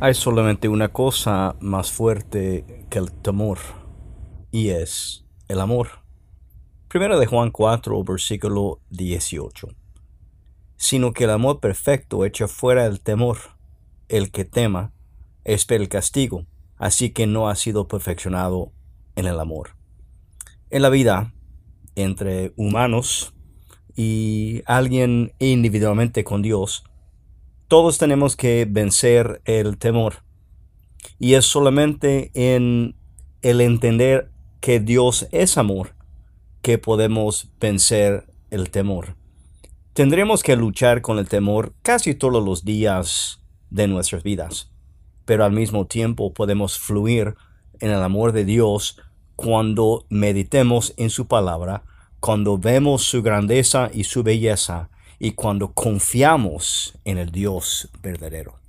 Hay solamente una cosa más fuerte que el temor, y es el amor. Primero de Juan 4, versículo 18. Sino que el amor perfecto echa fuera el temor. El que tema espera el castigo, así que no ha sido perfeccionado en el amor. En la vida, entre humanos y alguien individualmente con Dios, todos tenemos que vencer el temor. Y es solamente en el entender que Dios es amor que podemos vencer el temor. Tendremos que luchar con el temor casi todos los días de nuestras vidas, pero al mismo tiempo podemos fluir en el amor de Dios cuando meditemos en su palabra, cuando vemos su grandeza y su belleza, y cuando confiamos en el Dios verdadero.